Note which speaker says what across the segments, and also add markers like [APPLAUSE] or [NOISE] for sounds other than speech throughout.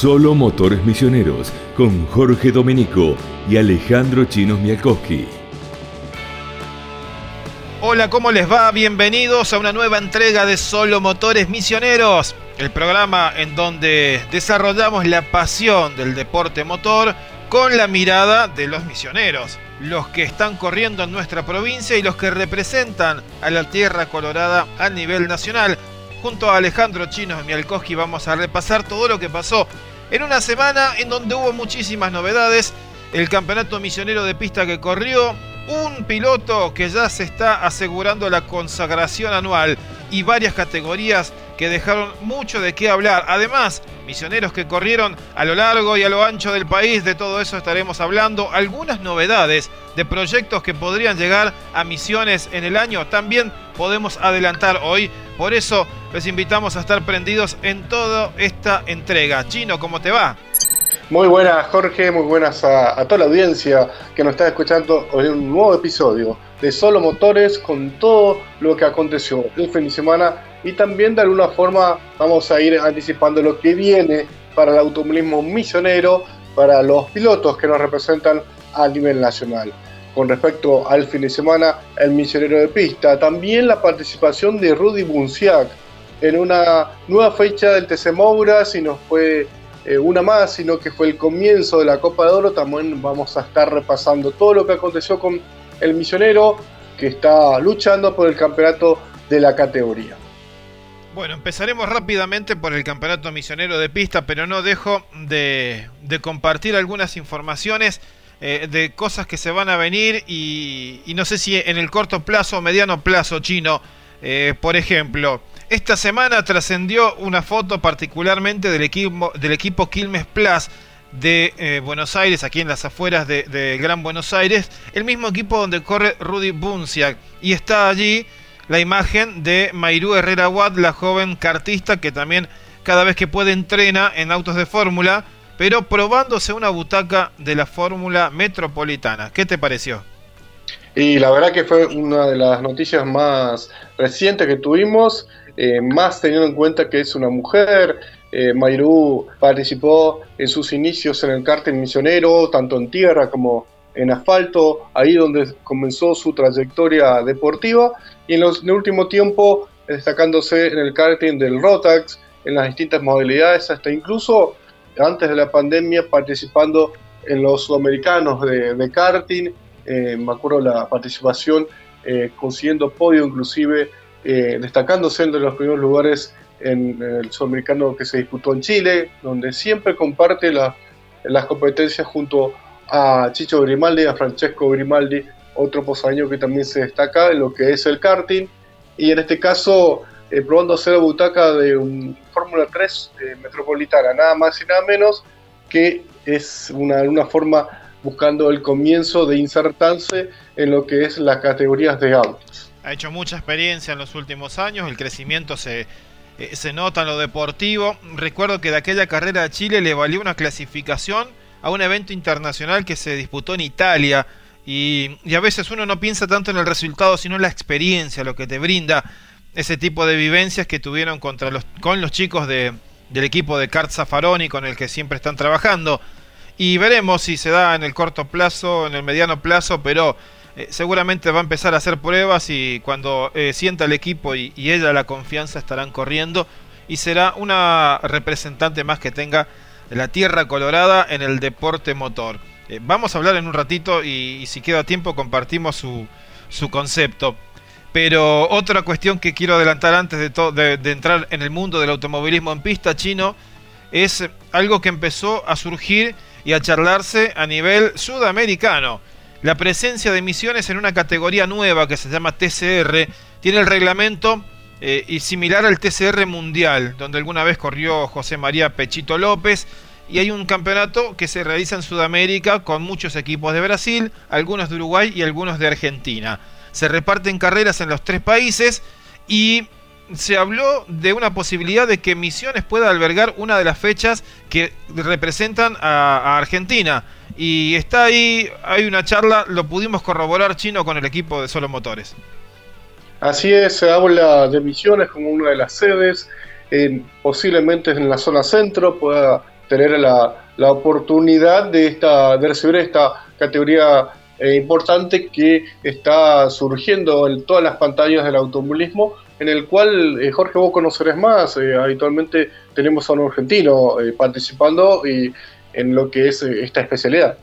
Speaker 1: Solo Motores Misioneros con Jorge Domenico y Alejandro Chinos Mialkowski.
Speaker 2: Hola, ¿cómo les va? Bienvenidos a una nueva entrega de Solo Motores Misioneros, el programa en donde desarrollamos la pasión del deporte motor con la mirada de los misioneros, los que están corriendo en nuestra provincia y los que representan a la Tierra Colorada a nivel nacional. Junto a Alejandro Chinos Mialkowski vamos a repasar todo lo que pasó en una semana en donde hubo muchísimas novedades. El campeonato misionero de pista que corrió, un piloto que ya se está asegurando la consagración anual y varias categorías que dejaron mucho de qué hablar. Además, misioneros que corrieron a lo largo y a lo ancho del país, de todo eso estaremos hablando. Algunas novedades de proyectos que podrían llegar a misiones en el año también podemos adelantar hoy. Por eso les invitamos a estar prendidos en toda esta entrega. Chino, ¿cómo te va?
Speaker 3: Muy buenas Jorge, muy buenas a, toda la audiencia que nos está escuchando en un nuevo episodio de Solo Motores con todo lo que aconteció el fin de semana y también de alguna forma vamos a ir anticipando lo que viene para el automovilismo misionero, para los pilotos que nos representan a nivel nacional. Con respecto al fin de semana, el misionero de pista, también la participación de Rudy Bunciac en una nueva fecha del TC Moura, si nos fue eh, una más, sino que fue el comienzo de la Copa de Oro, también vamos a estar repasando todo lo que aconteció con el misionero que está luchando por el campeonato de la categoría.
Speaker 2: Bueno, empezaremos rápidamente por el campeonato misionero de pista, pero no dejo de, compartir algunas informaciones eh, de cosas que se van a venir y, no sé si en el corto plazo o mediano plazo chino. Eh, por ejemplo, esta semana trascendió una foto particularmente del equipo, del Quilmes Plus de eh, Buenos Aires, aquí en las afueras de, Gran Buenos Aires, el mismo equipo donde corre Rudy Bunciak. Y está allí la imagen de Mairú Herrera Watt, la joven cartista que también cada vez que puede entrena en autos de fórmula, pero probándose una butaca de la fórmula metropolitana. ¿Qué te pareció?
Speaker 3: Y la verdad que fue una de las noticias más recientes que tuvimos, eh, más teniendo en cuenta que es una mujer, eh, Mayrú participó en sus inicios en el cártel misionero, tanto en tierra como en asfalto, ahí donde comenzó su trayectoria deportiva, y en, los, el último tiempo destacándose en el karting del Rotax, en las distintas modalidades, hasta incluso antes de la pandemia participando en los sudamericanos de, karting, eh, me acuerdo la participación eh, consiguiendo podio inclusive, eh, destacándose entre los primeros lugares en el sudamericano que se disputó en Chile, donde siempre comparte las competencias junto a Chicho Grimaldi, a Francesco Grimaldi, otro posaño que también se destaca en lo que es el karting, y en este caso eh, probando hacer la butaca de un Fórmula 3 eh, metropolitana, nada más y nada menos que es una, una forma buscando el comienzo de insertarse en lo que es las categorías de autos.
Speaker 2: Ha hecho mucha experiencia en los últimos años, el crecimiento se, eh, se nota en lo deportivo. Recuerdo que de aquella carrera de Chile le valió una clasificación a un evento internacional que se disputó en Italia. Y, a veces uno no piensa tanto en el resultado, sino en la experiencia, lo que te brinda ese tipo de vivencias que tuvieron contra los, con los chicos de, del equipo de Kart Zaffaroni con el que siempre están trabajando. Y veremos si se da en el corto plazo, en el mediano plazo, pero eh, seguramente va a empezar a hacer pruebas y cuando eh, sienta el equipo y, ella la confianza estarán corriendo y será una representante más que tenga la tierra colorada en el deporte motor. Eh, vamos a hablar en un ratito y, si queda tiempo compartimos su, su, concepto. Pero otra cuestión que quiero adelantar antes de, de entrar en el mundo del automovilismo en pista chino es algo que empezó a surgir y a charlarse a nivel sudamericano. La presencia de misiones en una categoría nueva que se llama TCR tiene el reglamento eh, y similar al TCR mundial, donde alguna vez corrió José María Pechito López. Y hay un campeonato que se realiza en Sudamérica con muchos equipos de Brasil, algunos de Uruguay y algunos de Argentina. Se reparten carreras en los tres países y se habló de una posibilidad de que Misiones pueda albergar una de las fechas que representan a Argentina y está ahí, hay una charla, lo pudimos corroborar chino con el equipo de Solo Motores.
Speaker 3: Así es, se de Misiones como una de las sedes, posiblemente en la zona centro pueda tener la, la oportunidad de, esta, de recibir esta categoría eh, importante que está surgiendo en todas las pantallas del automovilismo, en el cual, eh, Jorge, vos conocerás más, eh, habitualmente tenemos a un argentino participando y, en lo que es esta especialidad.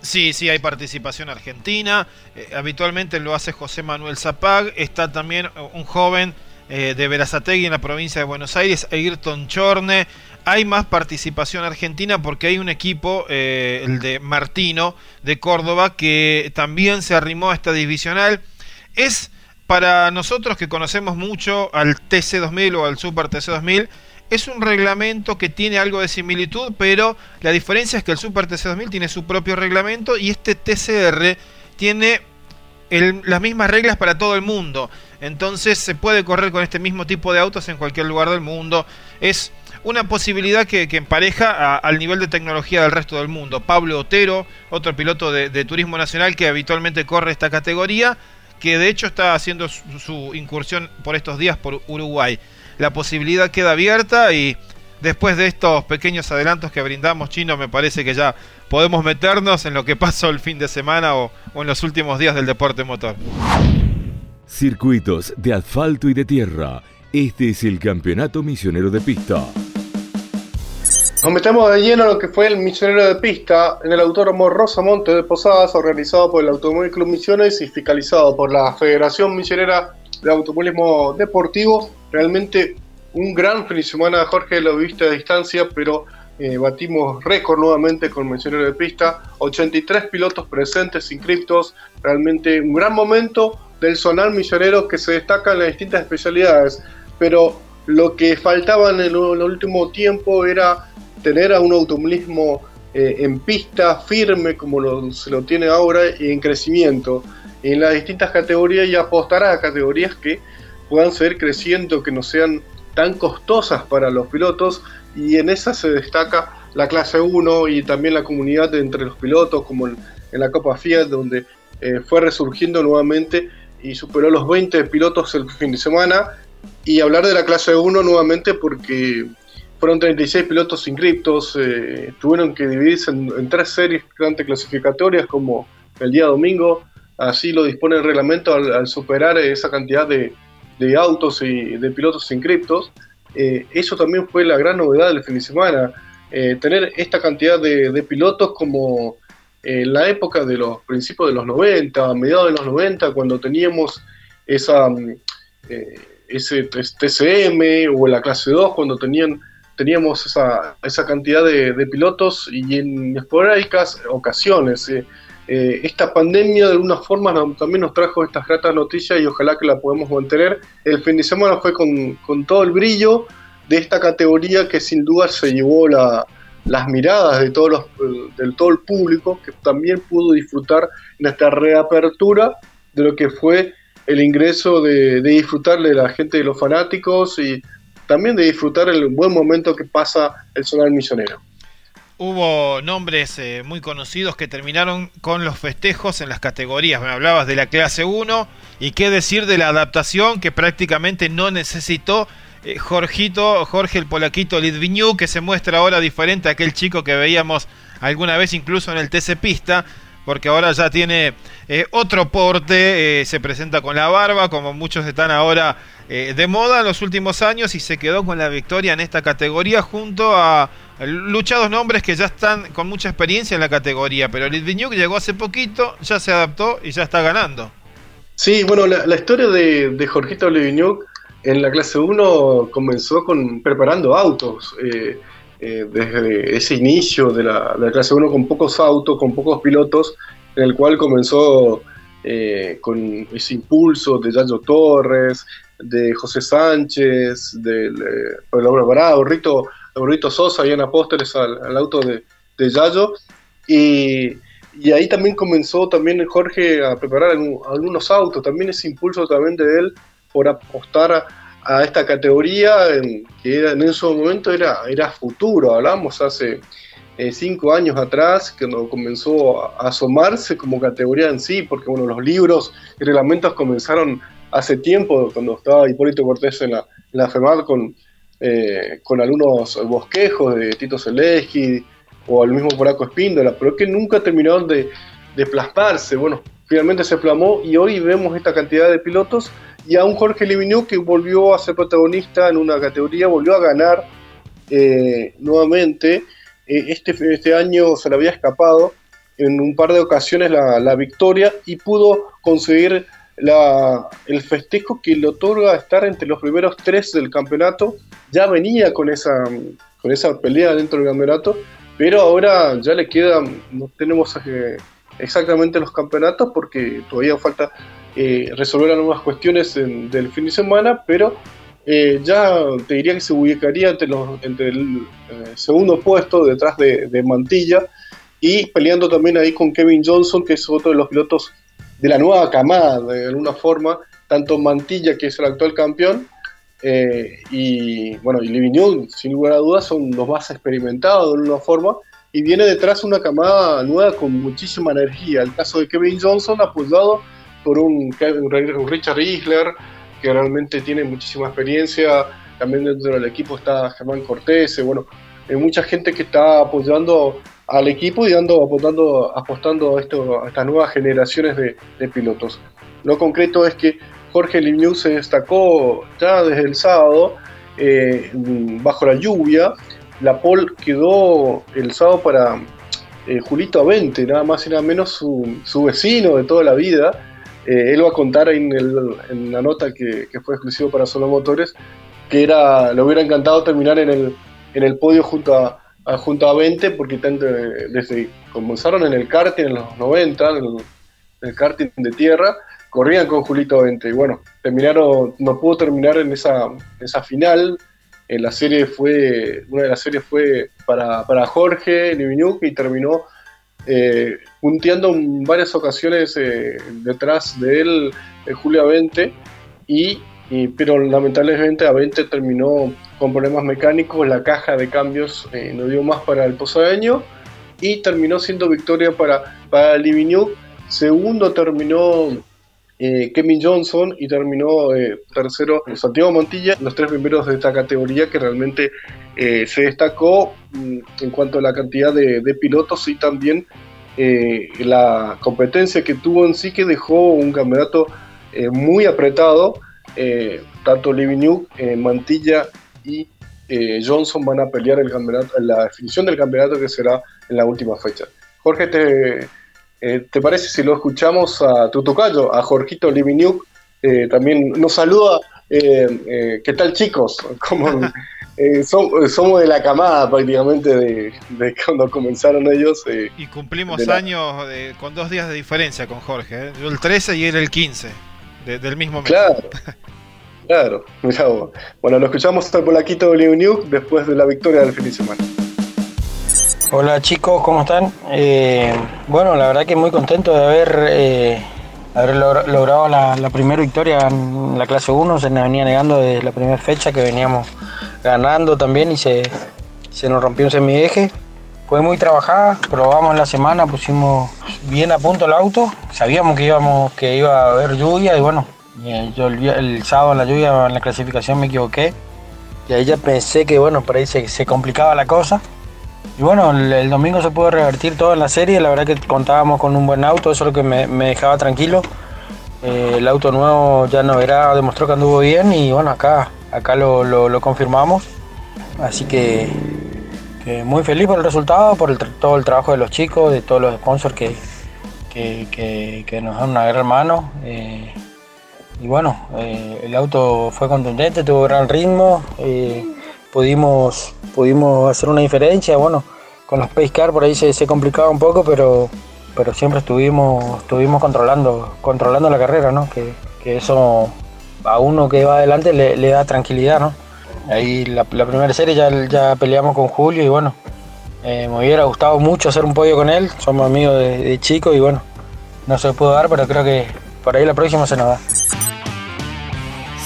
Speaker 2: Sí, sí, hay participación argentina, habitualmente lo hace José Manuel Zapag, está también un joven de Verazategui en la provincia de Buenos Aires, Ayrton Chorne, hay más participación argentina porque hay un equipo, eh, el de Martino, de Córdoba, que también se arrimó a esta divisional. Es para nosotros que conocemos mucho al TC2000 o al Super TC2000, es un reglamento que tiene algo de similitud, pero la diferencia es que el Super TC2000 tiene su propio reglamento y este TCR tiene las mismas reglas para todo el mundo. Entonces se puede correr con este mismo tipo de autos en cualquier lugar del mundo. Es una posibilidad que, empareja al nivel de tecnología del resto del mundo. Pablo Otero, otro piloto de, Turismo Nacional que habitualmente corre esta categoría, que de hecho está haciendo su, incursión por estos días por Uruguay. La posibilidad queda abierta y después de estos pequeños adelantos que brindamos, Chino, me parece que ya podemos meternos en lo que pasó el fin de semana o en los últimos días del deporte motor.
Speaker 1: Circuitos de asfalto y de tierra. Este es el Campeonato Misionero de Pista.
Speaker 3: Nos metemos de lleno en lo que fue el Misionero de Pista en el Autódromo Rosamonte de Posadas, organizado por el Automóvil Club Misiones y fiscalizado por la Federación Misionera de Automovilismo Deportivo. Realmente un gran fin de semana, Jorge, lo viste a distancia, pero eh, batimos récord nuevamente con Misionero de Pista. 83 pilotos presentes, inscriptos. Realmente un gran momento del zonal misionero que se destaca en las distintas especialidades. Pero lo que faltaba en el último tiempo era tener a un automovilismo eh, en pista firme como se lo tiene ahora y en crecimiento. En las distintas categorías y apostar a categorías que puedan seguir creciendo, que no sean tan costosas para los pilotos y en esa se destaca la clase 1 y también la comunidad entre los pilotos como en, la Copa Fiat donde eh, fue resurgiendo nuevamente y superó los 20 pilotos el fin de semana. Y hablar de la clase 1 nuevamente porque fueron 36 pilotos inscriptos, eh, tuvieron que dividirse en, tres series clasificatorias como el día domingo, así lo dispone el reglamento al, superar esa cantidad de, autos y de pilotos inscriptos. Eh, eso también fue la gran novedad del fin de semana, eh, tener esta cantidad de, pilotos como en la época de los principios de los 90, a mediados de los 90, cuando teníamos esa, ese TCM o la clase 2, cuando tenían teníamos esa, esa cantidad de, pilotos y en esporádicas ocasiones. Eh, eh, esta pandemia de alguna forma también nos trajo estas gratas noticias y ojalá que la podamos mantener. El fin de semana fue con, con todo el brillo de esta categoría que sin duda se llevó la, las miradas de, todos los, del todo el público que también pudo disfrutar en esta reapertura de lo que fue el ingreso de, de disfrutar de la gente de los fanáticos y también de disfrutar el buen momento que pasa el sonar misionero.
Speaker 2: Hubo nombres eh, muy conocidos que terminaron con los festejos en las categorías. Me hablabas de la clase 1 y qué decir de la adaptación que prácticamente no necesitó eh, Jorgito, Jorge el Polaquito Litviñú, que se muestra ahora diferente a aquel chico que veíamos alguna vez incluso en el TC Pista porque ahora ya tiene eh, otro porte, eh, se presenta con la barba, como muchos están ahora eh, de moda en los últimos años, y se quedó con la victoria en esta categoría junto a luchados nombres que ya están con mucha experiencia en la categoría, pero Litviñuk llegó hace poquito, ya se adaptó y ya está ganando.
Speaker 3: Sí, bueno, la, historia de, Jorgito Litviñuk en la clase 1 comenzó con preparando autos. Desde ese inicio de la, clase 1 con pocos autos, con pocos pilotos, en el cual comenzó eh, con ese impulso de Yayo Torres, de José Sánchez, de eh, Laura Barado, Rito, Rito Sosa, habían apóstoles al, auto de, de Yayo, y, y, ahí también comenzó también Jorge a preparar algunos autos, también ese impulso también de él por apostar a, a esta categoría que era, en ese momento era, era futuro, hablamos hace eh, cinco años atrás, cuando comenzó a asomarse como categoría en sí, porque bueno, los libros y reglamentos comenzaron hace tiempo, cuando estaba Hipólito Cortés en la, la FEMAD con eh, con algunos bosquejos de Tito Zaleski o al mismo Poraco Espíndola, pero que nunca terminaron de, de plasmarse. Bueno, finalmente se plasmó y hoy vemos esta cantidad de pilotos y a un Jorge Livigno que volvió a ser protagonista en una categoría, volvió a ganar eh, nuevamente. Eh, este, este año se le había escapado en un par de ocasiones la, victoria y pudo conseguir la, el festejo que le otorga estar entre los primeros tres del campeonato. Ya venía con esa, con esa pelea dentro del campeonato, pero ahora ya le queda, no tenemos eh, exactamente los campeonatos porque todavía falta eh, resolver algunas cuestiones del fin de semana, pero eh, ya te diría que se ubicaría entre, los, el eh, segundo puesto detrás de, Mantilla y peleando también ahí con Kevin Johnson, que es otro de los pilotos de la nueva camada, de alguna forma, tanto Mantilla, que es el actual campeón, y bueno, y Livignon, sin lugar a dudas, son los más experimentados de alguna forma, y viene detrás una camada nueva con muchísima energía. El caso de Kevin Johnson, apoyado por un, Richard Isler, que realmente tiene muchísima experiencia. También dentro del equipo está Germán Cortés. Bueno, hay mucha gente que está apoyando al equipo y dando, apostando, apostando a, estas nuevas generaciones de, pilotos. Lo concreto es que Jorge Livnew se destacó ya desde el sábado eh, bajo la lluvia. La pole quedó el sábado para eh, Julito Avente, nada más y nada menos su vecino de toda la vida, eh, él va a contar en, en la nota que, fue exclusivo para Solo Motores que era, le hubiera encantado terminar en el, en el podio junto a, junto a 20 porque desde comenzaron en el karting en los 90, en el, karting de tierra, corrían con Julito 20 y bueno, terminaron, no pudo terminar en esa, final. En la serie fue, una de las series fue para, para Jorge Niviñuk y terminó eh, punteando en varias ocasiones eh, detrás de él eh, Julio Avente, y, pero lamentablemente Avente terminó con problemas mecánicos, la caja de cambios eh, no dio más para el posadeño y terminó siendo victoria para, para. Segundo terminó Kevin Johnson y terminó tercero Santiago Montilla, los tres primeros de esta categoría que realmente se destacó mm, en cuanto a la cantidad de, pilotos y también eh, la competencia que tuvo en sí que dejó un campeonato eh, muy apretado. Eh, tanto Livignyuk, Mantilla y Johnson van a pelear el campeonato, la definición del campeonato que será en la última fecha. Jorge, ¿te, ¿te parece si lo escuchamos a tu tocayo, a Jorgito Livignyuk? también nos saluda. ¿Qué tal chicos? [LAUGHS] ¿Cómo, Eh, somos de la camada prácticamente de, cuando comenzaron ellos.
Speaker 2: Eh, y cumplimos años con dos días de diferencia con Jorge. ¿eh? Yo el 13 y él el 15 del mismo mes.
Speaker 3: Claro, [LAUGHS] claro. Bueno, lo escuchamos al polaquito de New después de la victoria del fin de semana.
Speaker 4: Hola chicos, ¿cómo están? bueno, la verdad que muy contento de haber, haber logrado la, primera victoria en la clase 1. Se nos venía negando desde la primera fecha que veníamos ganando también y se, nos rompió un semieje. Fue muy trabajada, probamos la semana, pusimos bien a punto el auto, sabíamos que íbamos que iba a haber lluvia y bueno, yo el, sábado en la lluvia en la clasificación me equivoqué y ahí ya pensé que bueno, por ahí se, complicaba la cosa. Y bueno, el, domingo se pudo revertir todo en la serie, la verdad que contábamos con un buen auto, eso es lo que me, dejaba tranquilo. Eh, el auto nuevo ya no era, demostró que anduvo bien y bueno, acá acá lo, confirmamos. Así que, muy feliz por el resultado, por todo el trabajo de los chicos, de todos los sponsors que, que, nos dan una gran mano. Eh, y bueno, eh, el auto fue contundente, tuvo gran ritmo, eh, pudimos, pudimos hacer una diferencia. Bueno, con los Pace Car por ahí se, se complicaba un poco, pero, pero siempre estuvimos, estuvimos controlando, controlando la carrera, ¿no? que, que eso a uno que va adelante le, da tranquilidad, ¿no? Ahí la, primera serie ya, ya peleamos con Julio y bueno, eh, me hubiera gustado mucho hacer un podio con él, somos amigos de, chico y bueno, no se pudo dar, pero creo que por ahí la próxima se nos da.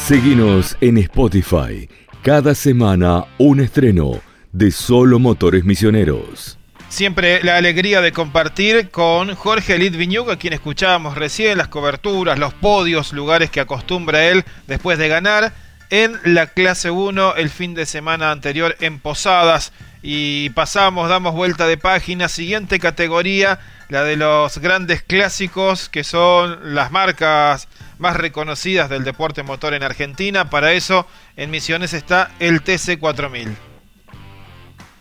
Speaker 1: Seguinos en Spotify, cada semana un estreno de Solo Motores Misioneros.
Speaker 2: Siempre la alegría de compartir con Jorge Litviñuc, a quien escuchábamos recién, las coberturas, los podios, lugares que acostumbra él después de ganar. en la clase 1 el fin de semana anterior en Posadas. Y pasamos, damos vuelta de página. Siguiente categoría, la de los grandes clásicos, que son las marcas más reconocidas del deporte motor en Argentina. Para eso, en Misiones está el TC4000.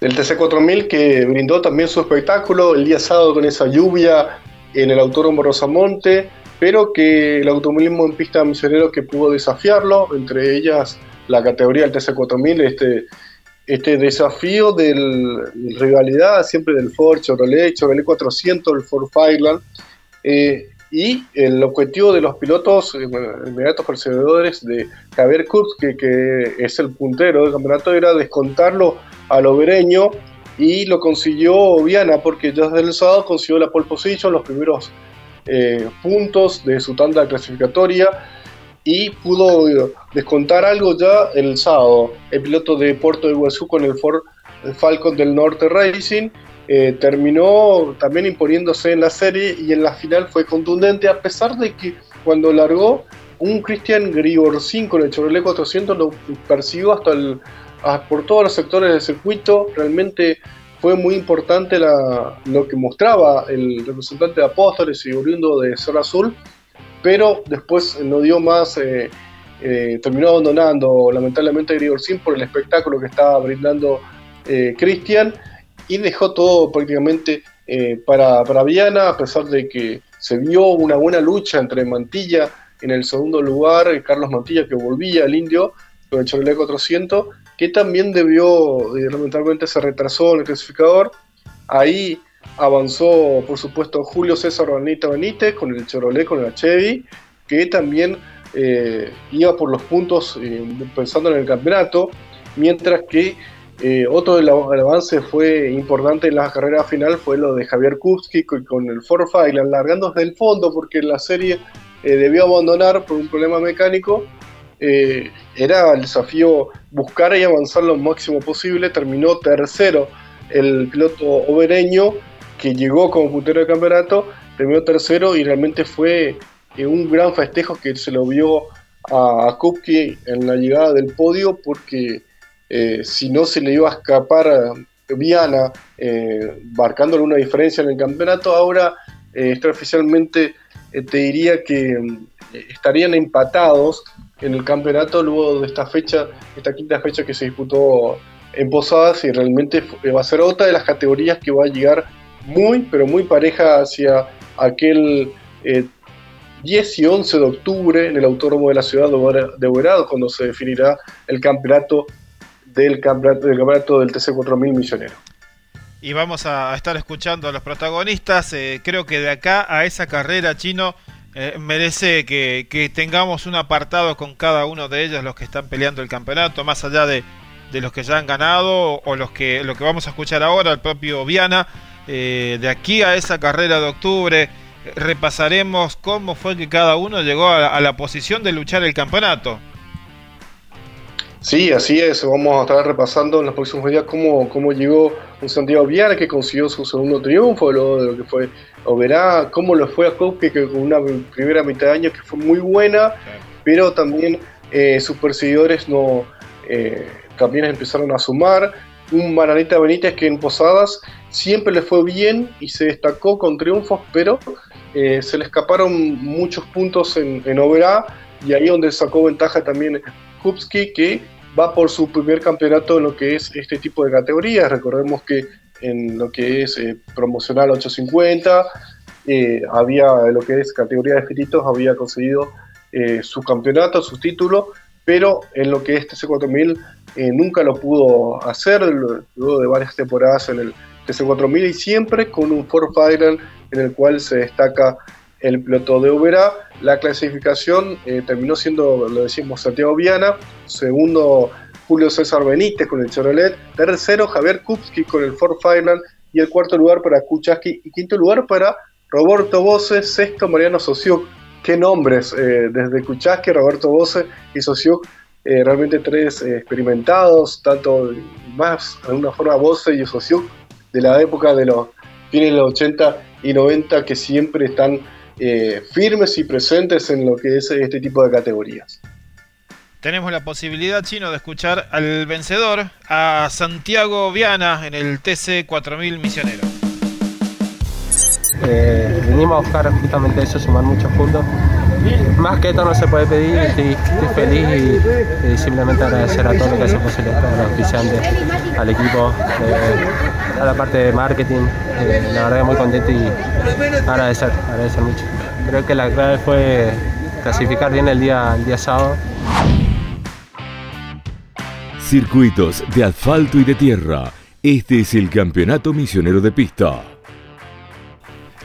Speaker 3: El TC4000 que brindó también su espectáculo el día sábado con esa lluvia en el Autódromo Rosamonte, pero que el automovilismo en pista misionero que pudo desafiarlo, entre ellas la categoría del TC4000, este, este desafío de rivalidad siempre del Ford, Chevrolet, Chevrolet 400, el Ford Fireland, eh, y el objetivo de los pilotos eh, inmediatos perseguidores de Javier Kurz, que, que, es el puntero del campeonato, era descontarlo al obereño y lo consiguió Viana porque ya desde el sábado consiguió la pole position, los primeros eh, puntos de su tanda clasificatoria y pudo descontar algo ya el sábado. El piloto de Puerto de Iguazú con el Ford Falcon del Norte Racing eh, terminó también imponiéndose en la serie y en la final fue contundente a pesar de que cuando largó un Christian Grigorcín con el Chevrolet 400 lo persiguió hasta el, por todos los sectores del circuito, realmente fue muy importante lo que mostraba el representante de Apóstoles y oriundo de Cerro Azul, pero después no dio más, eh, eh, terminó abandonando lamentablemente Grigorcín por el espectáculo que estaba brindando Christian y dejó todo prácticamente eh, para, para Viana, a pesar de que se vio una buena lucha entre Mantilla en el segundo lugar, Carlos Mantilla que volvía al indio con el Chevrolet 400, que también debió, eh, lamentablemente se retrasó en el clasificador. Ahí avanzó, por supuesto, Julio César Benita Benítez con el Chevrolet, con el Chevy, que también eh, iba por los puntos pensando en el campeonato, mientras que eh, otro del avance fue importante en la carrera final fue lo de Javier Kupski con, el Ford File, largando desde el fondo porque la serie eh, debió abandonar por un problema mecánico. Eh, era el desafío buscar y avanzar lo máximo posible. Terminó tercero el piloto obereño que llegó como puntero de campeonato. Terminó tercero y realmente fue un gran festejo que se lo vio a, a en la llegada del podio porque eh, si no se le iba a escapar Viana, eh, marcándole una diferencia en el campeonato, ahora eh, extraoficialmente te diría que estarían empatados en el campeonato luego de esta fecha, esta quinta fecha que se disputó en Posadas y realmente va a ser otra de las categorías que va a llegar muy, pero muy pareja hacia aquel 10 y 11 de octubre en el Autódromo de la Ciudad de Oberado, cuando se definirá el campeonato del campeonato del, campeonato del TC4000 Misionero.
Speaker 2: Y vamos a estar escuchando a los protagonistas. Eh, creo que de acá a esa carrera chino eh, merece que, tengamos un apartado con cada uno de ellos, los que están peleando el campeonato, más allá de, los que ya han ganado o, los que lo que vamos a escuchar ahora, el propio Viana. Eh, de aquí a esa carrera de octubre repasaremos cómo fue que cada uno llegó a la posición de luchar el campeonato.
Speaker 3: Sí, así es. Vamos a estar repasando en los próximos días cómo, cómo llegó un Santiago Viana que consiguió su segundo triunfo, luego de lo que fue Oberá, cómo lo fue a Kopke que con una primera mitad de año que fue muy buena, pero también eh, sus perseguidores no eh, también empezaron a sumar. Un Maranita Benítez que en Posadas siempre le fue bien y se destacó con triunfos, pero eh, se le escaparon muchos puntos en, en Oberá y ahí donde sacó ventaja también Kupski que va por su primer campeonato en lo que es este tipo de categorías. Recordemos que en lo que es eh, promocional 850, eh, había lo que es categoría de filitos, había conseguido eh, su campeonato, su título, pero en lo que es TC4000 nunca lo pudo hacer, luego de varias temporadas en el TC4000 y siempre con un Ford Fireland en el cual se destaca el piloto de Ubera. La clasificación eh, terminó siendo, lo decimos, Santiago Viana, segundo Julio César Benítez con el Chevrolet, tercero Javier Kupski con el Ford Fireland y el cuarto lugar para Kuchaski y quinto lugar para Roberto Bose, sexto Mariano Sosiuk. Qué nombres, eh, desde Kuchaski, Roberto Bose y Sosiuk, eh, realmente tres experimentados, tanto más de alguna forma Bose y Sosiuk de la época de los fines de los 80 y 90 que siempre están eh, firmes y presentes en lo que es este tipo de categorías.
Speaker 2: tenemos la posibilidad, Chino, de escuchar al vencedor, a Santiago Viana, en el TC 4000 Misionero.
Speaker 5: Eh, venimos a buscar justamente eso, sumar muchos puntos. Más que esto no se puede pedir, estoy, feliz y, simplemente agradecer a todo lo que hace posible a los oficiantes, al equipo, eh, a la parte de marketing, eh, la verdad muy contento y agradecer, agradecer mucho. Creo que la clave fue clasificar bien el día sábado
Speaker 1: Circuitos de asfalto y de tierra. Este es el Campeonato Misionero de Pista.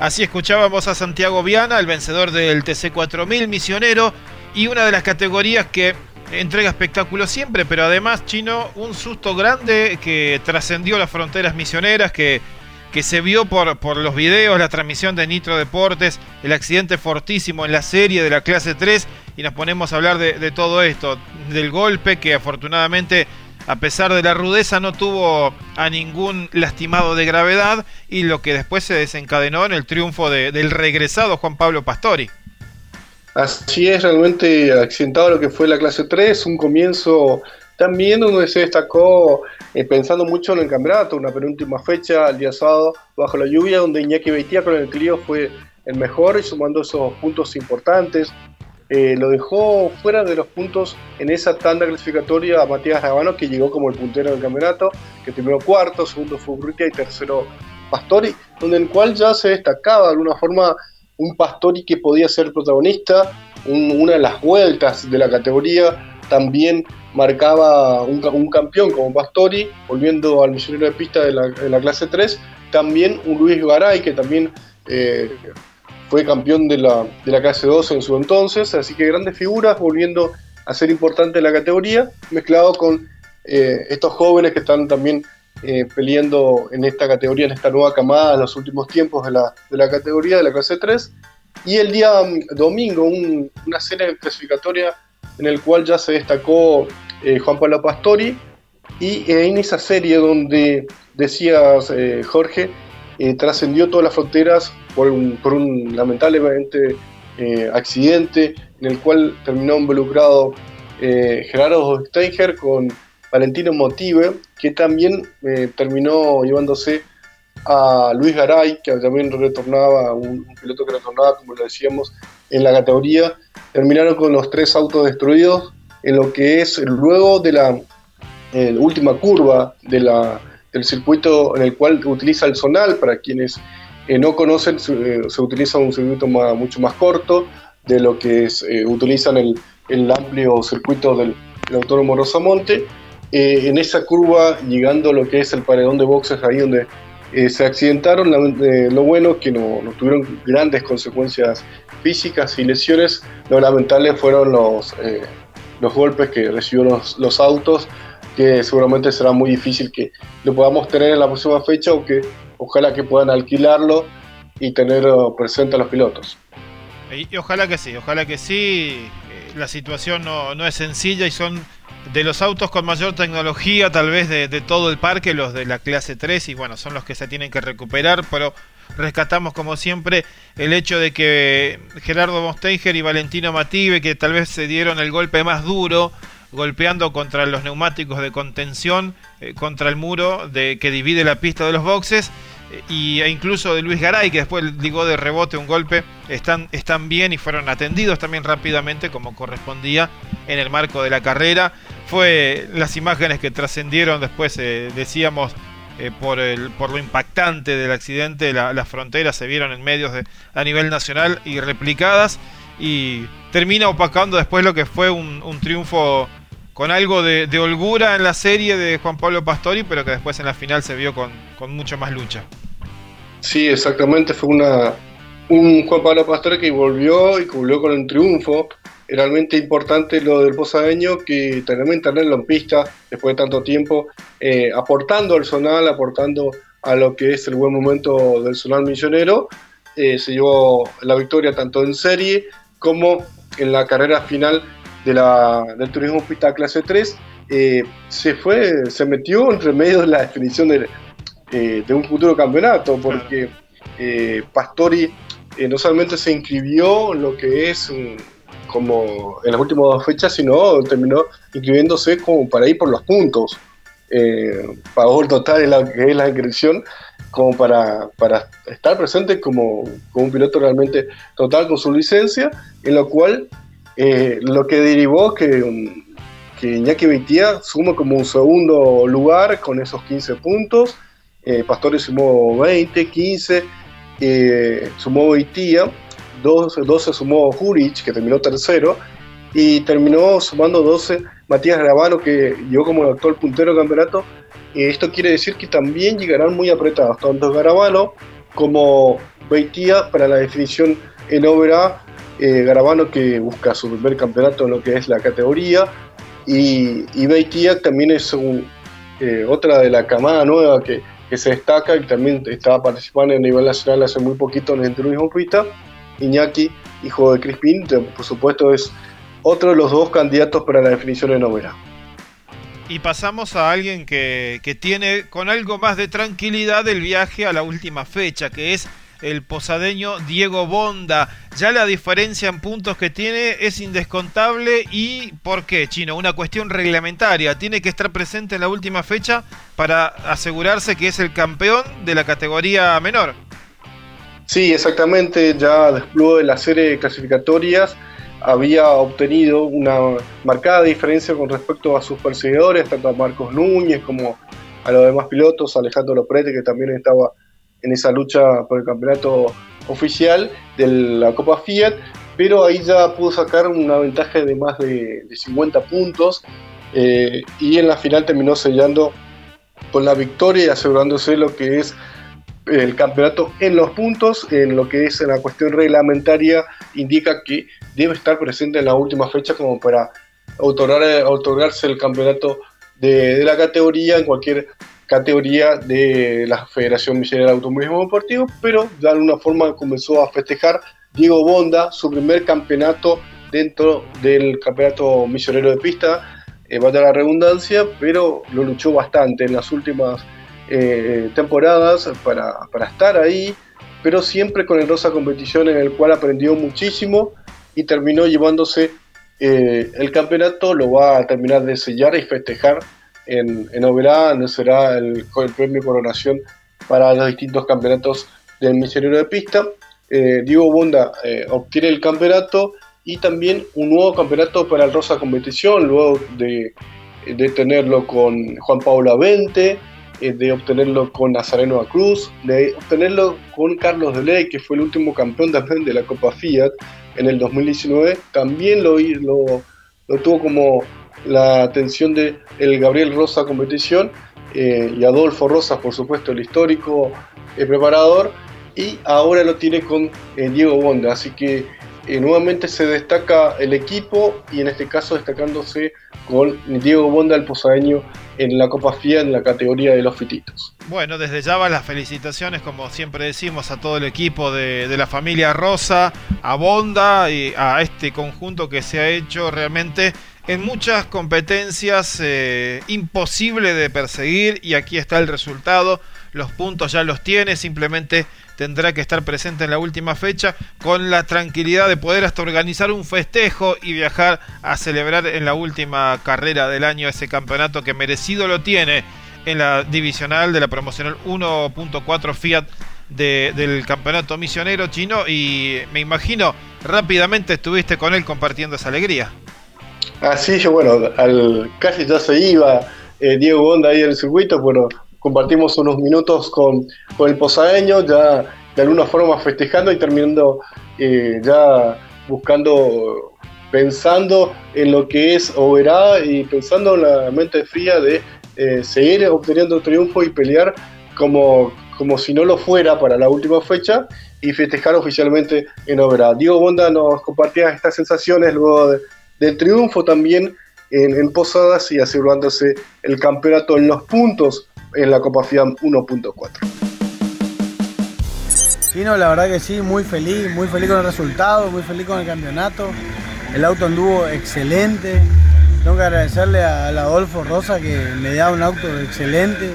Speaker 2: Así escuchábamos a Santiago Viana, el vencedor del TC4000 Misionero, y una de las categorías que entrega espectáculo siempre, pero además, Chino, un susto grande que trascendió las fronteras misioneras, que, que se vio por, por los videos, la transmisión de Nitro Deportes, el accidente fortísimo en la serie de la clase 3 y nos ponemos a hablar de, todo esto, del golpe que afortunadamente a pesar de la rudeza no tuvo a ningún lastimado de gravedad y lo que después se desencadenó en el triunfo del regresado Juan Pablo Pastori.
Speaker 3: Así es, realmente accidentado lo que fue la clase 3, un comienzo también donde se destacó eh, pensando mucho en el campeonato, una penúltima fecha, el día sábado, bajo la lluvia, donde Iñaki Beitía con el Clio fue el mejor y sumando esos puntos importantes. Eh, lo dejó fuera de los puntos en esa tanda clasificatoria a Matías Rabano, que llegó como el puntero del campeonato, que primero cuarto, segundo fue Urrutia y tercero Pastori, donde el cual ya se destacaba de alguna forma un Pastori que podía ser protagonista, una de las vueltas de la categoría también marcaba un, campeón como Pastori, volviendo al misionero de pista de la, clase 3, también un Luis Garay que también eh, fue campeón de la, de la clase 2 en su entonces, así que grandes figuras volviendo a ser importante en la categoría, mezclado con eh, estos jóvenes que están también eh, peleando en esta categoría, en esta nueva camada en los últimos tiempos de la, de la categoría de la clase 3. Y el día mm, domingo, una serie clasificatoria en el cual ya se destacó eh, Juan Pablo Pastori, y en esa serie donde decías, Jorge, trascendió todas las fronteras por un, por un lamentablemente eh, accidente en el cual terminó involucrado eh, Gerardo Steiger con Valentino Motive, que también eh, terminó llevándose a Luis Garay, que también retornaba, un, piloto que retornaba, como lo decíamos, en la categoría. Terminaron con los tres autos destruidos en lo que es luego de la última curva de la, del circuito en el cual utiliza el zonal para quienes no conocen, eh, se, utiliza un circuito mucho más corto de lo que eh, utilizan el, el, amplio circuito del, Autónomo Rosamonte. Eh, en esa curva, llegando a lo que es el paredón de boxes, ahí donde se accidentaron, lo bueno es que no, tuvieron grandes consecuencias físicas y lesiones, lo lamentable fueron los, los golpes que recibieron los, los autos, que seguramente será muy difícil que lo podamos tener en la próxima fecha o que ojalá que puedan alquilarlo y tener presente a los pilotos.
Speaker 2: Y, ojalá que sí, ojalá que sí. Eh, la situación no, no, es sencilla y son de los autos con mayor tecnología, tal vez de, todo el parque, los de la clase 3, y bueno, son los que se tienen que recuperar, pero rescatamos como siempre el hecho de que Gerardo Mosteiger y Valentino Mative, que tal vez se dieron el golpe más duro, golpeando contra los neumáticos de contención, eh, contra el muro de, que divide la pista de los boxes, y, e incluso de Luis Garay, que después ligó de rebote un golpe, están, están bien y fueron atendidos también rápidamente como correspondía en el marco de la carrera. Fue las imágenes que trascendieron después, eh, decíamos, eh, por, el, por lo impactante del accidente, las fronteras se vieron en medios de, a nivel nacional y replicadas y termina opacando después lo que fue un, triunfo con algo de, holgura en la serie de Juan Pablo Pastori, pero que después en la final se vio con, con mucho más lucha.
Speaker 3: Sí, exactamente, fue una, un Juan Pablo Pastor que volvió y volvió con un triunfo. Realmente importante lo del posadeño, que también tenerlo en pista después de tanto tiempo, eh, aportando al zonal, aportando a lo que es el buen momento del zonal misionero. Eh, se llevó la victoria tanto en serie como en la carrera final de la, del turismo pista clase 3. Eh, se fue, se metió entre medio de la definición de, eh, de un futuro campeonato, porque eh, Pastori no solamente se inscribió en lo que es como en las últimas dos fechas, sino terminó inscribiéndose como para ir por los puntos. Pagó el total en la que es la inscripción como para, para estar presente como, como, un piloto realmente total con su licencia, en lo cual eh, lo que derivó que, que Iñaki Beitía suma como un segundo lugar con esos 15 puntos, eh, sumó 20, 15, eh, sumó Beitía, 12, 12 sumó Jurich, que terminó tercero, y terminó sumando 12 Matías Gravano, que llegó como el actual puntero del campeonato. Y esto quiere decir que también llegarán muy apretados, tanto Garavano como Beitía para la definición en obra. Eh, Garavano que busca su primer campeonato en lo que es la categoría. Y, y también es eh, otra de la camada nueva que, se destaca y también estaba participando a nivel nacional hace muy poquito en el turismo pista. Iñaki, hijo de Crispín, por supuesto es otro de los dos candidatos para la definición de novela.
Speaker 2: Y pasamos a alguien que, tiene con algo más de tranquilidad el viaje a la última fecha, que es el posadeño Diego Bonda. Ya la diferencia en puntos que tiene es indescontable y ¿por qué, Chino? Una cuestión reglamentaria. Tiene que estar presente en la última fecha para asegurarse que es el campeón de la categoría menor.
Speaker 3: Sí, exactamente. Ya después de la serie de clasificatorias había obtenido una marcada diferencia con respecto a sus perseguidores, tanto a Marcos Núñez como a los demás pilotos, Alejandro Loprete, que también estaba en esa lucha por el campeonato oficial de la Copa Fiat, pero ahí ya pudo sacar una ventaja de más de, 50 puntos eh, y en la final terminó sellando con la victoria y asegurándose lo que es el campeonato en los puntos, en lo que es en la cuestión reglamentaria, indica que debe estar presente en la última fecha como para otorgar, otorgarse el campeonato de, la categoría en cualquier categoría de la Federación Misionera de Automovilismo Deportivo, pero de alguna forma comenzó a festejar Diego Bonda su primer campeonato dentro del campeonato misionero de pista, eh, va a dar la redundancia, pero lo luchó bastante en las últimas eh, temporadas para, para, estar ahí, pero siempre con el Rosa Competición en el cual aprendió muchísimo y terminó llevándose eh, el campeonato, lo va a terminar de sellar y festejar en, en Oberá, donde será el, el, premio coronación para los distintos campeonatos del misionero de pista. Eh, Diego Bonda obtiene el campeonato y también un nuevo campeonato para el Rosa Competición, luego de, de tenerlo con Juan Pablo Avente, eh, de obtenerlo con Nazareno Cruz, de obtenerlo con Carlos Deley, que fue el último campeón también de la Copa Fiat en el 2019, también lo, lo, lo tuvo como la atención de el Gabriel Rosa competición eh, y Adolfo Rosas, por supuesto, el histórico el preparador, y ahora lo tiene con eh, Diego Bonda, así que nuevamente se destaca el equipo y en este caso destacándose con Diego Bonda, el posadeño en la Copa FIA en la categoría de los fititos.
Speaker 2: Bueno, desde ya van las felicitaciones, como siempre decimos, a todo el equipo de, la familia Rosa, a Bonda y a este conjunto que se ha hecho realmente en muchas competencias eh, imposible de perseguir y aquí está el resultado. Los puntos ya los tiene, simplemente tendrá que estar presente en la última fecha con la tranquilidad de poder hasta organizar un festejo y viajar a celebrar en la última carrera del año ese campeonato que merecido lo tiene en la divisional de la promocional 1.4 Fiat del campeonato misionero chino y me imagino rápidamente estuviste con él compartiendo esa alegría.
Speaker 3: Así, bueno, al, casi ya se iba eh, Diego Bonda ahí en el circuito, bueno, compartimos unos minutos con, con el posadeño, ya de alguna forma festejando y terminando eh, ya buscando, pensando en lo que es Oberá y pensando en la mente fría de eh, seguir obteniendo triunfo y pelear como, como si no lo fuera para la última fecha y festejar oficialmente en Oberá. Diego Bonda nos compartía estas sensaciones luego del triunfo también en, en Posadas y asegurándose el campeonato en los puntos en la Copa FIAM 1.4.
Speaker 6: Sí, no, la verdad que sí, muy feliz, muy feliz con el resultado, muy feliz con el campeonato. El auto anduvo excelente. Tengo que agradecerle al Adolfo Rosa que me da un auto excelente.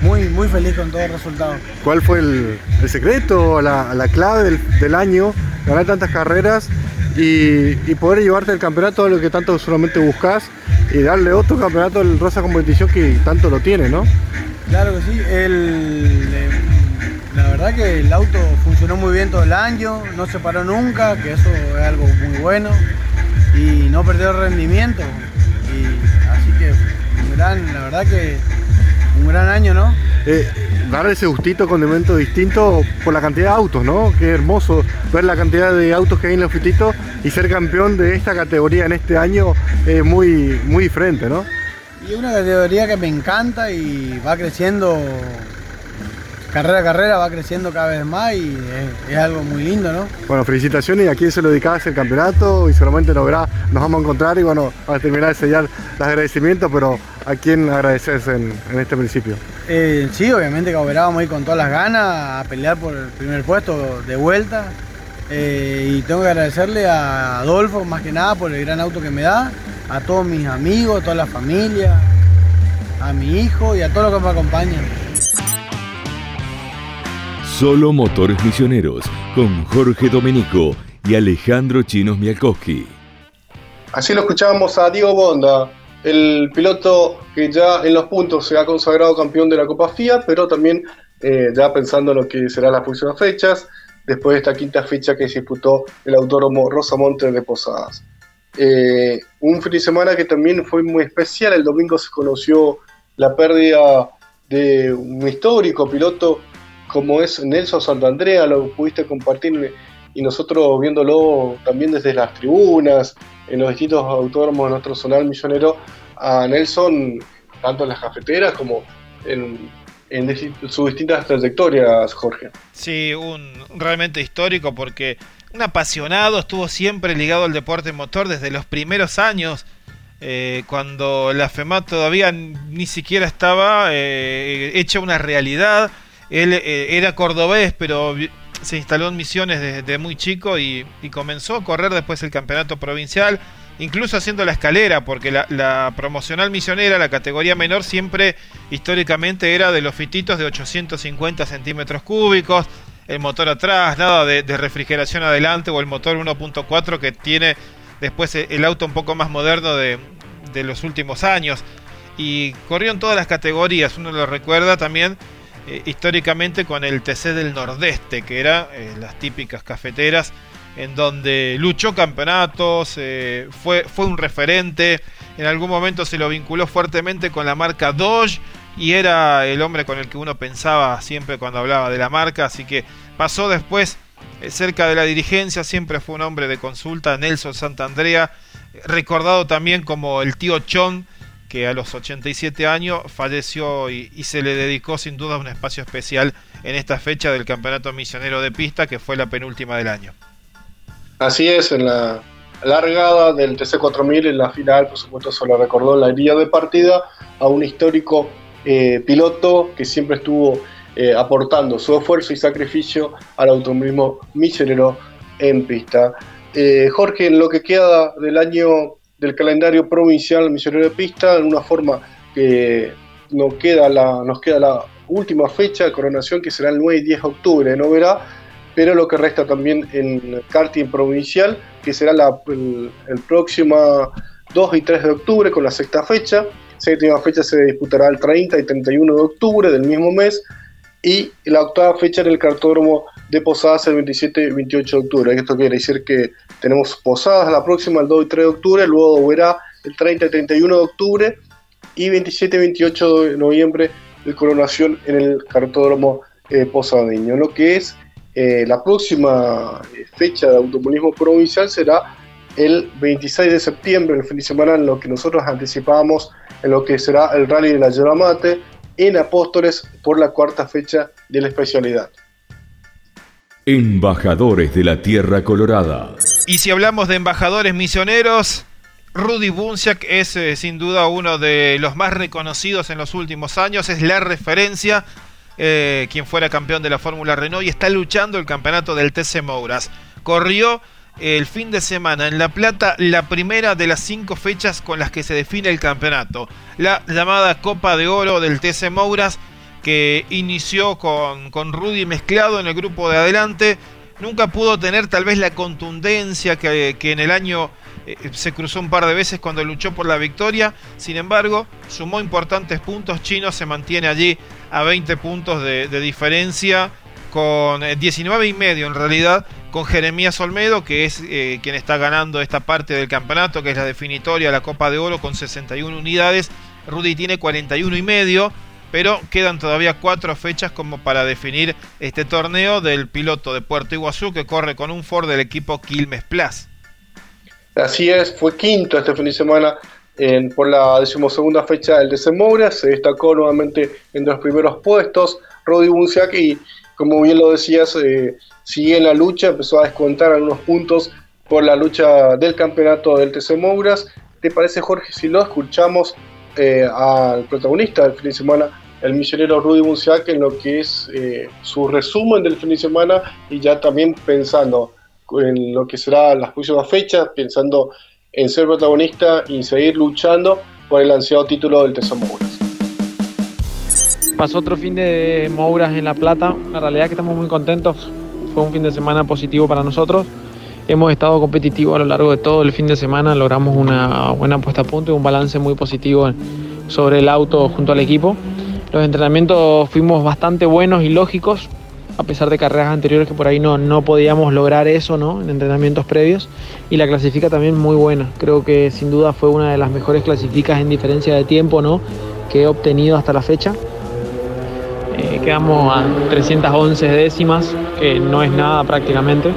Speaker 6: Muy, muy feliz con todo el resultado.
Speaker 7: ¿Cuál fue el, secreto, la, la clave del, del, año? Ganar tantas carreras
Speaker 3: y, poder llevarte el campeonato a lo que tanto solamente buscas y darle otro campeonato al Rosa Competición que tanto lo tiene, ¿no?
Speaker 6: Claro que sí, el, eh, la verdad que el auto funcionó muy bien todo el año, no se paró nunca, que eso es algo muy bueno y no perdió rendimiento. Y así que un gran, la verdad que un gran año, ¿no?
Speaker 3: Eh, dar ese gustito, condimento distinto por la cantidad de autos, ¿no? Qué hermoso ver la cantidad de autos que hay en los fititos y ser campeón de esta categoría en este año es muy, muy diferente, ¿no?
Speaker 6: Y es una categoría que me encanta y va creciendo carrera a carrera va creciendo cada vez más y es, algo muy lindo, ¿no?
Speaker 3: Bueno, felicitaciones y a quién se lo dedicabas el campeonato y seguramente nos verá, nos vamos a encontrar y bueno, a terminar de sellar los agradecimientos, pero ¿a quién agradeces en, este principio?
Speaker 6: Eh, sí, obviamente que vamos a ir con todas las ganas a pelear por el primer puesto de vuelta. Eh, y tengo que agradecerle a Adolfo más que nada por el gran auto que me da, a todos mis amigos, a toda la familia, a mi hijo y a todos los que me acompañan.
Speaker 1: Solo Motores Misioneros con Jorge Domenico y Alejandro Chinos Mialkowski.
Speaker 3: Así lo escuchábamos a Diego Bonda, el piloto que ya en los puntos se ha consagrado campeón de la Copa FIA, pero también eh, ya pensando en lo que serán las próximas fechas, después de esta quinta fecha que disputó el autódromo Rosamonte de Posadas. Eh, un fin de semana que también fue muy especial, el domingo se conoció la pérdida de un histórico piloto como es Nelson Santandrea, lo pudiste compartir y nosotros viéndolo también desde las tribunas, en los distintos autódromos de nuestro zonal millonero, a Nelson, tanto en las cafeteras como en, sus distintas trayectorias, Jorge.
Speaker 2: Sí, un realmente histórico porque un apasionado, estuvo siempre ligado al deporte motor desde los primeros años. Eh, cuando la FEMA todavía ni siquiera estaba eh, hecha una realidad, él eh, era cordobés, pero se instaló en Misiones desde muy chico y, comenzó a correr después el campeonato provincial, incluso haciendo la escalera, porque la, promocional misionera, la categoría menor, siempre históricamente era de los fititos de 850 centímetros cúbicos, el motor atrás, nada de, refrigeración adelante o el motor 1.4 que tiene después el auto un poco más moderno de, de los últimos años. Y corrió en todas las categorías, uno lo recuerda también eh, históricamente con el TC del Nordeste, que era eh, las típicas cafeteras en donde luchó campeonatos, eh, fue, fue un referente, en algún momento se lo vinculó fuertemente con la marca Dodge y era el hombre con el que uno pensaba siempre cuando hablaba de la marca, así que pasó después cerca de la dirigencia, siempre fue un hombre de consulta, Nelson Santandrea, recordado también como el tío Chon que a los 87 años falleció y, se le dedicó sin duda un espacio especial en esta fecha del Campeonato Misionero de Pista, que fue la penúltima del año.
Speaker 3: Así es, en la largada del TC4000, en la final, por supuesto, se le recordó la guía de partida a un histórico eh, piloto que siempre estuvo eh, aportando su esfuerzo y sacrificio al automovilismo misionero en pista. Eh, Jorge, en lo que queda del año del calendario provincial misionero de pista, en una forma que nos queda la, nos queda la última fecha de coronación que será el 9 y 10 de octubre, no verá, pero lo que resta también en karting provincial, que será la, el, próximo 2 y 3 de octubre con la sexta fecha. Séptima fecha se disputará el 30 y 31 de octubre del mismo mes y la octava fecha en el cartódromo de Posadas el 27 y 28 de octubre. Esto quiere decir que tenemos Posadas la próxima, el 2 y 3 de octubre, luego verá el 30 y 31 de octubre y 27 y 28 de noviembre el coronación en el cartódromo eh, posadeño. Lo que es eh, la próxima eh, fecha de automovilismo provincial será el 26 de septiembre, el fin de semana, en lo que nosotros anticipamos en lo que será el Rally de la Yerba Mate en Apóstoles por la cuarta fecha de la especialidad.
Speaker 1: Embajadores de la Tierra Colorada.
Speaker 2: Y si hablamos de embajadores misioneros, Rudy Bunciak es eh, sin duda uno de los más reconocidos en los últimos años, es la referencia, eh, quien fuera campeón de la Fórmula Renault y está luchando el campeonato del TC Mouras. Corrió el fin de semana en La Plata la primera de las cinco fechas con las que se define el campeonato, la llamada Copa de Oro del TC Mouras que inició con, con Rudy mezclado en el grupo de adelante, nunca pudo tener tal vez la contundencia que, en el año eh, se cruzó un par de veces cuando luchó por la victoria. Sin embargo, sumó importantes puntos. Chino se mantiene allí a 20 puntos de, diferencia, con 19 eh, y medio en realidad, con Jeremías Olmedo, que es eh, quien está ganando esta parte del campeonato, que es la definitoria, la Copa de Oro, con 61 unidades. Rudy tiene 41 y medio pero quedan todavía cuatro fechas como para definir este torneo del piloto de Puerto Iguazú que corre con un Ford del equipo Quilmes Plus.
Speaker 3: Así es, fue quinto este fin de semana en, por la decimosegunda fecha del Moura, se destacó nuevamente entre los primeros puestos, Rodi Bunciak y como bien lo decías, eh, sigue en la lucha, empezó a descontar algunos puntos por la lucha del campeonato del TC Mouras. ¿Te parece Jorge si lo escuchamos eh, al protagonista del fin de semana, el misionero Rudy Bunciak, en lo que es eh, su resumen del fin de semana y ya también pensando en lo que será las próximas fechas, pensando en ser protagonista y seguir luchando por el ansiado título del Tesoro Mouras.
Speaker 7: Pasó otro fin de Mouras en La Plata, la realidad es que estamos muy contentos, fue un fin de semana positivo para nosotros Hemos estado competitivos a lo largo de todo el fin de semana, logramos una buena puesta a punto y un balance muy positivo sobre el auto junto al equipo. Los entrenamientos fuimos bastante buenos y lógicos, a pesar de carreras anteriores que por ahí no, no podíamos lograr eso ¿no? en entrenamientos previos. Y la clasifica también muy buena. Creo que sin duda fue una de las mejores clasificas en diferencia de tiempo ¿no? que he obtenido hasta la fecha. Eh, quedamos a 311 décimas, que no es nada prácticamente.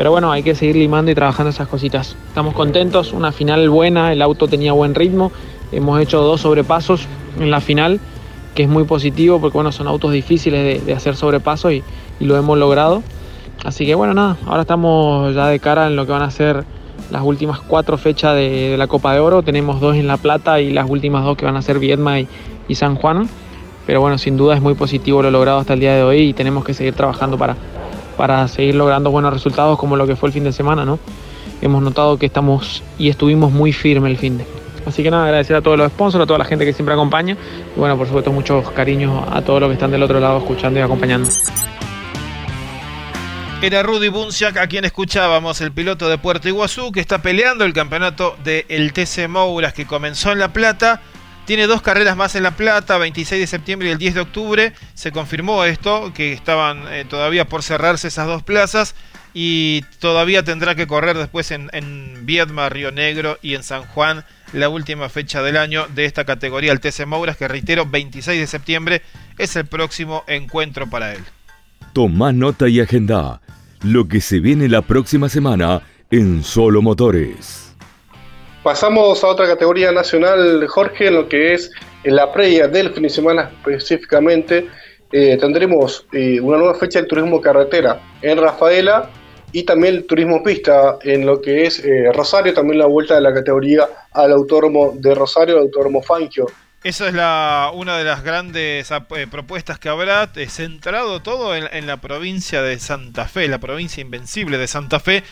Speaker 7: Pero bueno, hay que seguir limando y trabajando esas cositas. Estamos contentos, una final buena, el auto tenía buen ritmo, hemos hecho dos sobrepasos en la final, que es muy positivo porque bueno, son autos difíciles de, hacer sobrepasos y, lo hemos logrado. Así que bueno, nada, ahora estamos ya de cara en lo que van a ser las últimas cuatro fechas de, la Copa de Oro. Tenemos dos en La Plata y las últimas dos que van a ser Viedma y, y San Juan. Pero bueno, sin duda es muy positivo lo logrado hasta el día de hoy y tenemos que seguir trabajando para, para seguir logrando buenos resultados como lo que fue el fin de semana, ¿no? Hemos notado que estamos y estuvimos muy firmes el fin de. Así que nada, agradecer a todos los sponsors, a toda la gente que siempre acompaña y bueno, por supuesto muchos cariños a todos los que están del otro lado escuchando y acompañando.
Speaker 2: Era Rudy Bunciak a quien escuchábamos, el piloto de Puerto Iguazú, que está peleando el campeonato del TC Mouras que comenzó en La Plata tiene dos carreras más en La Plata, 26 de septiembre y el 10 de octubre. Se confirmó esto, que estaban eh, todavía por cerrarse esas dos plazas. Y todavía tendrá que correr después en, en Viedma, Río Negro y en San Juan la última fecha del año de esta categoría, el TC Mouras, que reitero, 26 de septiembre es el próximo encuentro para él.
Speaker 1: Toma nota y agenda lo que se viene la próxima semana en Solo Motores.
Speaker 3: Pasamos a otra categoría nacional, Jorge, en lo que es la previa del fin de semana específicamente. Eh, tendremos eh, una nueva fecha del turismo carretera en Rafaela y también turismo pista en lo que es eh, Rosario, también la vuelta de la categoría al autódromo de Rosario, el autódromo Fangio.
Speaker 2: Esa es la, una de las grandes propuestas que habrá, centrado todo en la provincia de Santa Fe, la provincia invencible de Santa Fe,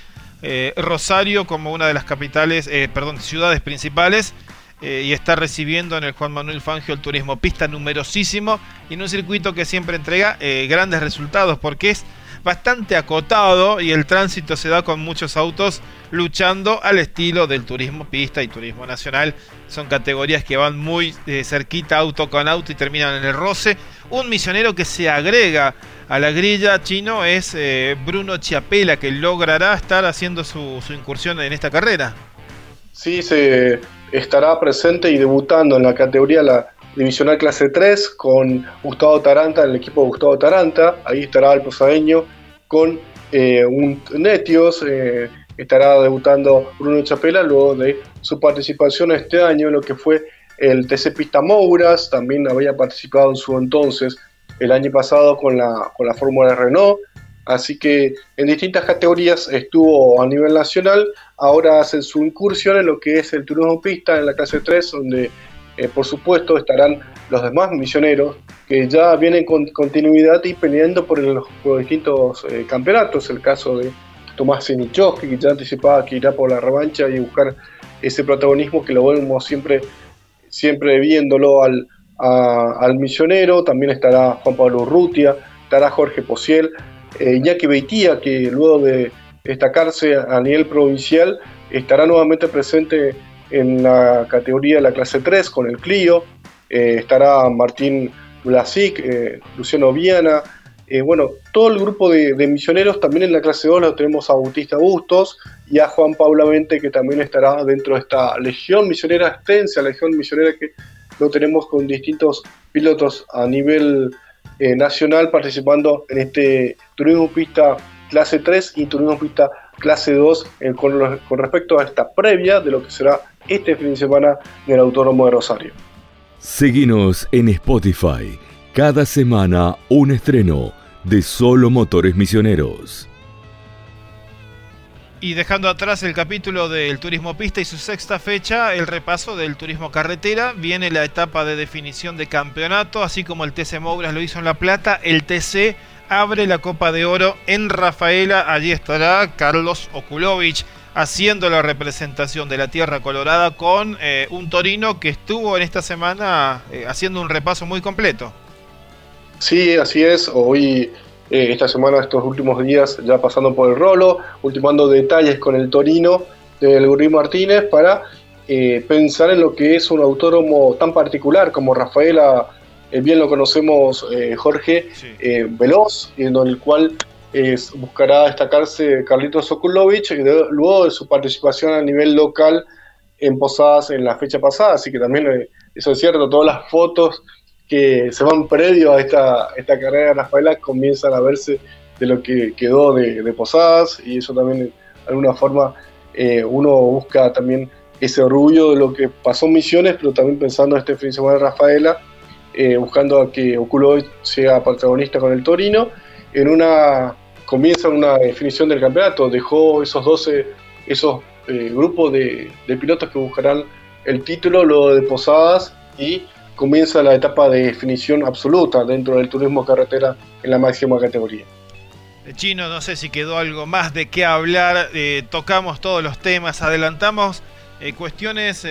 Speaker 2: eh, Rosario como una de las capitales, eh, perdón, ciudades principales. Eh, y está recibiendo en el Juan Manuel Fangio el turismo pista numerosísimo y en un circuito que siempre entrega grandes resultados porque es bastante acotado y el tránsito se da con muchos autos luchando al estilo del turismo pista y turismo nacional. Son categorías que van muy cerquita auto con auto y terminan en el roce. Un misionero que se agrega a la grilla chino es eh, Bruno Chiapela, que logrará estar haciendo su, incursión en esta carrera.
Speaker 3: Sí, se estará presente y debutando en la categoría la divisional clase 3 con Gustavo Taranta, el equipo de Gustavo Taranta. Ahí estará el posadeño con eh, un Netios. Eh, estará debutando Bruno Chapela luego de su participación este año en lo que fue el TC Pista Mouras. También había participado en su entonces el año pasado con la, con la Fórmula Renault, así que en distintas categorías estuvo a nivel nacional, ahora hacen su incursión en lo que es el turismo pista en la clase 3, donde eh, por supuesto estarán los demás misioneros que ya vienen con continuidad y peleando por los, distintos eh, campeonatos, el caso de Tomás Sinichowski, que ya anticipaba que irá por la revancha y buscar ese protagonismo que lo vemos siempre, siempre viéndolo al, al misionero, también estará Juan Pablo Urrutia, estará Jorge Posiel, eh, Iñaki Beitía, que luego de destacarse a nivel provincial estará nuevamente presente en la categoría de la clase 3 con el Clio, eh, estará Martín Blasic, eh, Luciano Viana, eh, bueno, todo el grupo de, misioneros, también en la clase 2 lo tenemos a Bautista Bustos y a Juan Paula Mente, que también estará dentro de esta legión misionera extensa, legión misionera que lo tenemos con distintos pilotos a nivel nacional participando en este turismo pista clase 3 y turismo pista clase 2 con, con respecto a esta previa de lo que será este fin de semana del Autónomo de Rosario.
Speaker 1: Seguimos en Spotify. Cada semana un estreno de Solo Motores Misioneros.
Speaker 2: Y dejando atrás el capítulo del turismo pista y su sexta fecha, el repaso del turismo carretera, viene la etapa de definición de campeonato, así como el TC Mouras lo hizo en La Plata, el TC abre la Copa de Oro en Rafaela, allí estará Carlos Okulovich haciendo la representación de la Tierra Colorada con eh, un Torino que estuvo en esta semana eh, haciendo un repaso muy completo.
Speaker 3: Sí, así es. Hoy, eh, esta semana, estos últimos días, ya pasando por el rolo, ultimando detalles con el Torino del Gurí Martínez para pensar en lo que es un autónomo tan particular como Rafaela, bien lo conocemos Jorge, veloz, en el cual buscará destacarse Carlitos Sokulovich luego de su participación a nivel local en Posadas en la fecha pasada, así que también eh, eso es cierto, todas las fotos que se van previo a esta, esta carrera de Rafaela comienzan a verse de lo que quedó de, Posadas y eso también de alguna forma eh, uno busca también ese orgullo de lo que pasó en Misiones, pero también pensando en este fin de semana de Rafaela, eh, buscando a que Okulovich sea protagonista con el Torino en una comienza una definición del campeonato, dejó esos 12, esos eh, grupos de, pilotos que buscarán el título, luego de Posadas y comienza la etapa de definición absoluta dentro del turismo carretera en la máxima categoría.
Speaker 2: Eh, Chino, no sé si quedó algo más de qué hablar, tocamos todos los temas, adelantamos cuestiones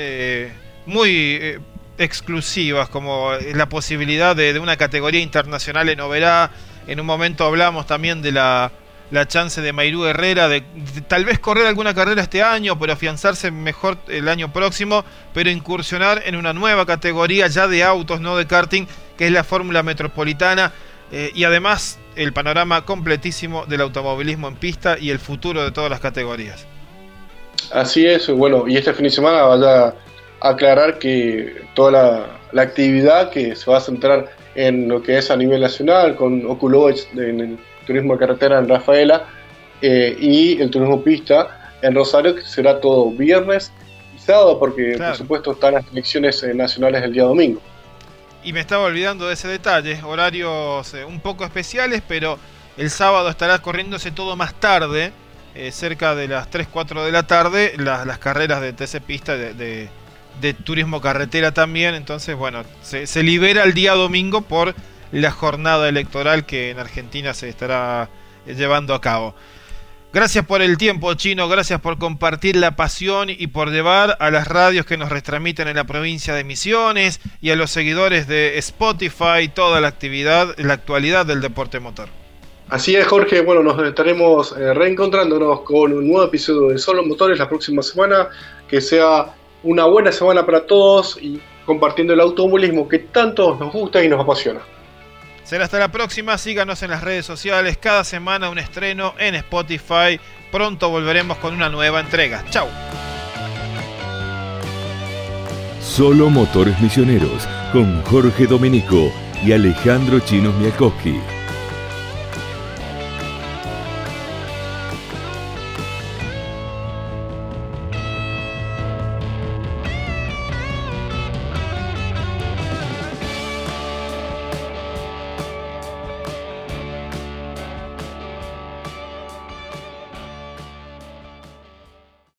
Speaker 2: muy exclusivas como la posibilidad de, una categoría internacional en Oberá, en un momento hablamos también de la, chance de Mairú Herrera de, tal vez correr alguna carrera este año, pero afianzarse mejor el año próximo, pero incursionar en una nueva categoría ya de autos, no de karting, que es la Fórmula Metropolitana. Eh, y además el panorama completísimo del automovilismo en pista y el futuro de todas las categorías.
Speaker 3: Así es, bueno, y este fin de semana vaya aclarar que toda la, la actividad que se va a centrar en lo que es a nivel nacional, con Oculovich en el turismo de carretera en Rafaela eh, y el turismo pista en Rosario, que será todo viernes y sábado, porque por supuesto están las elecciones eh, nacionales el día domingo.
Speaker 2: Y me estaba olvidando de ese detalle, horarios eh, un poco especiales, pero el sábado estará corriéndose todo más tarde, cerca de las 3, 4 de la tarde, las, carreras de TC Pista de de turismo carretera también. Entonces, bueno, se, libera el día domingo por la jornada electoral que en Argentina se estará llevando a cabo. Gracias por el tiempo, Chino. Gracias por compartir la pasión y por llevar a las radios que nos retransmiten en la provincia de Misiones y a los seguidores de Spotify toda la actividad, la actualidad del deporte motor.
Speaker 3: Así es, Jorge. Bueno, nos estaremos eh, reencontrándonos con un nuevo episodio de Solo Motores la próxima semana. Que sea una buena semana para todos y compartiendo el automovilismo que tanto nos gusta y nos apasiona.
Speaker 2: Será hasta la próxima, síganos en las redes sociales, cada semana un estreno en Spotify. Pronto volveremos con una nueva entrega. Chao.
Speaker 1: Solo Motores Misioneros con Jorge Domenico y Alejandro Chinos Miakowski.